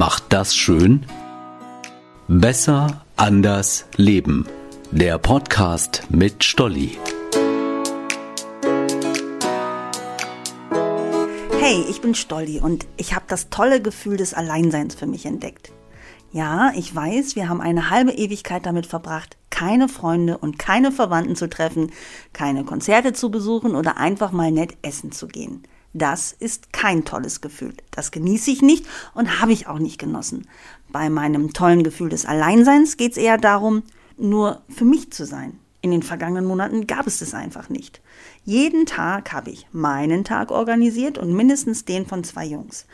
macht das schön? Besser, anders, leben. Der Podcast mit Stolli. Hey, ich bin Stolli und ich habe das tolle Gefühl des Alleinseins für mich entdeckt. Ja, ich weiß, wir haben eine halbe Ewigkeit damit verbracht, keine Freunde und keine Verwandten zu treffen, keine Konzerte zu besuchen oder einfach mal nett essen zu gehen. Das ist kein tolles Gefühl. Das genieße ich nicht und habe ich auch nicht genossen. Bei meinem tollen Gefühl des Alleinseins geht es eher darum, nur für mich zu sein. In den vergangenen Monaten gab es das einfach nicht. Jeden Tag habe ich meinen Tag organisiert und mindestens den von zwei Jungs.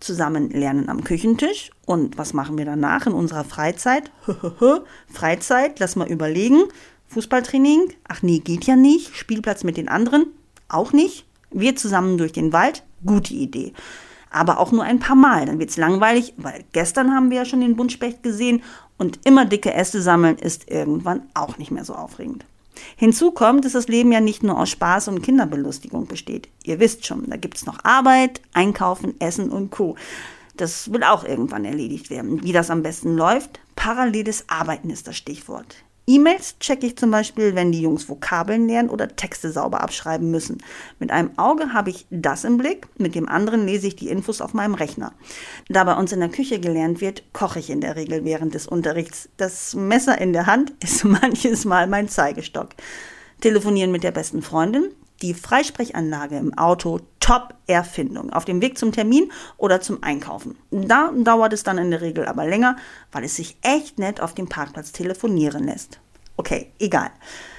Zusammen lernen am Küchentisch und was machen wir danach in unserer Freizeit? Freizeit, lass mal überlegen. Fußballtraining? Ach nee, geht ja nicht. Spielplatz mit den anderen? Auch nicht. Wir zusammen durch den Wald, gute Idee. Aber auch nur ein paar Mal, dann wird's langweilig, weil gestern haben wir ja schon den Buntspecht gesehen und immer dicke Äste sammeln ist irgendwann auch nicht mehr so aufregend. Hinzu kommt, dass das Leben ja nicht nur aus Spaß und Kinderbelustigung besteht. Ihr wisst schon, da gibt's noch Arbeit, Einkaufen, Essen und Co. Das will auch irgendwann erledigt werden. Wie das am besten läuft? Paralleles Arbeiten ist das Stichwort. E-Mails checke ich zum Beispiel, wenn die Jungs Vokabeln lernen oder Texte sauber abschreiben müssen. Mit einem Auge habe ich das im Blick, mit dem anderen lese ich die Infos auf meinem Rechner. Da bei uns in der Küche gelernt wird, koche ich in der Regel während des Unterrichts. Das Messer in der Hand ist manches Mal mein Zeigestock. Telefonieren mit der besten Freundin, die Freisprechanlage im Auto, Top-Erfindung. Auf dem Weg zum Termin oder zum Einkaufen. Da dauert es dann in der Regel aber länger, weil es sich echt nett auf dem Parkplatz telefonieren lässt. Okay, egal.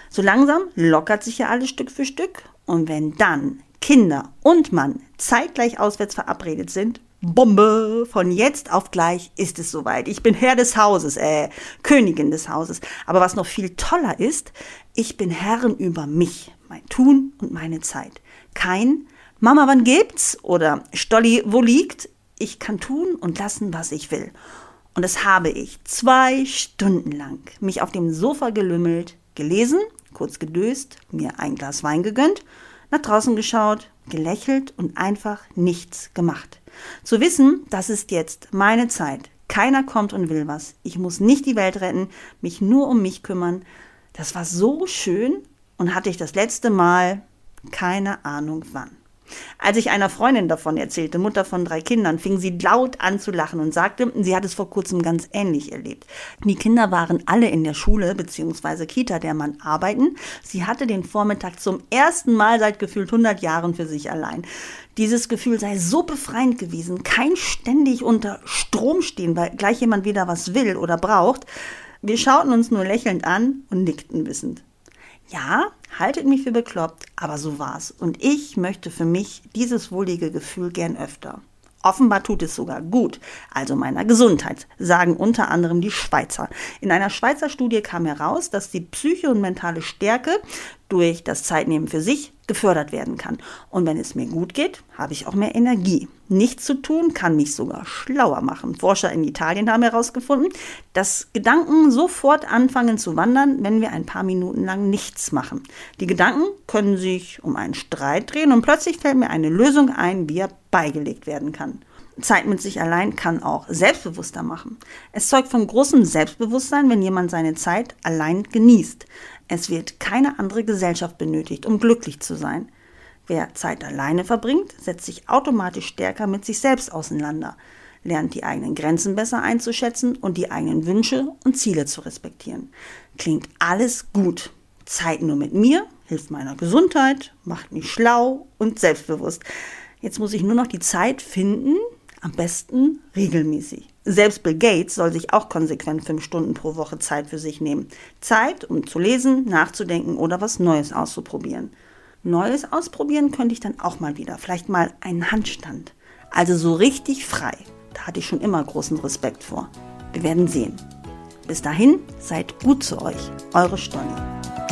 So langsam lockert sich ja alles Stück für Stück. Und wenn dann Kinder und Mann zeitgleich auswärts verabredet sind, Bombe! Von jetzt auf gleich ist es soweit. Ich bin Herr des Hauses, äh, Königin des Hauses. Aber was noch viel toller ist, ich bin Herrin über mich mein Tun und meine Zeit. Kein Mama, wann gibt's? Oder Stolli, wo liegt? Ich kann tun und lassen, was ich will. Und das habe ich zwei Stunden lang mich auf dem Sofa gelümmelt, gelesen, kurz gedöst, mir ein Glas Wein gegönnt, nach draußen geschaut, gelächelt und einfach nichts gemacht. Zu wissen, das ist jetzt meine Zeit. Keiner kommt und will was. Ich muss nicht die Welt retten, mich nur um mich kümmern. Das war so schön und hatte ich das letzte Mal keine Ahnung wann. Als ich einer Freundin davon erzählte, Mutter von drei Kindern, fing sie laut an zu lachen und sagte, sie hat es vor kurzem ganz ähnlich erlebt. Die Kinder waren alle in der Schule bzw. Kita der Mann arbeiten. Sie hatte den Vormittag zum ersten Mal seit gefühlt 100 Jahren für sich allein. Dieses Gefühl sei so befreiend gewesen, kein ständig unter Strom stehen, weil gleich jemand wieder was will oder braucht. Wir schauten uns nur lächelnd an und nickten wissend. Ja, haltet mich für bekloppt, aber so war's. Und ich möchte für mich dieses wohlige Gefühl gern öfter. Offenbar tut es sogar gut, also meiner Gesundheit, sagen unter anderem die Schweizer. In einer Schweizer Studie kam heraus, dass die Psyche und mentale Stärke durch das Zeitnehmen für sich gefördert werden kann. Und wenn es mir gut geht, habe ich auch mehr Energie. Nichts zu tun kann mich sogar schlauer machen. Forscher in Italien haben herausgefunden, dass Gedanken sofort anfangen zu wandern, wenn wir ein paar Minuten lang nichts machen. Die Gedanken können sich um einen Streit drehen und plötzlich fällt mir eine Lösung ein, wie er beigelegt werden kann. Zeit mit sich allein kann auch selbstbewusster machen. Es zeugt von großem Selbstbewusstsein, wenn jemand seine Zeit allein genießt. Es wird keine andere Gesellschaft benötigt, um glücklich zu sein. Wer Zeit alleine verbringt, setzt sich automatisch stärker mit sich selbst auseinander, lernt die eigenen Grenzen besser einzuschätzen und die eigenen Wünsche und Ziele zu respektieren. Klingt alles gut. Zeit nur mit mir, hilft meiner Gesundheit, macht mich schlau und selbstbewusst. Jetzt muss ich nur noch die Zeit finden, am besten regelmäßig. Selbst Bill Gates soll sich auch konsequent fünf Stunden pro Woche Zeit für sich nehmen. Zeit, um zu lesen, nachzudenken oder was Neues auszuprobieren. Neues ausprobieren könnte ich dann auch mal wieder. Vielleicht mal einen Handstand. Also so richtig frei. Da hatte ich schon immer großen Respekt vor. Wir werden sehen. Bis dahin, seid gut zu euch. Eure Stolli.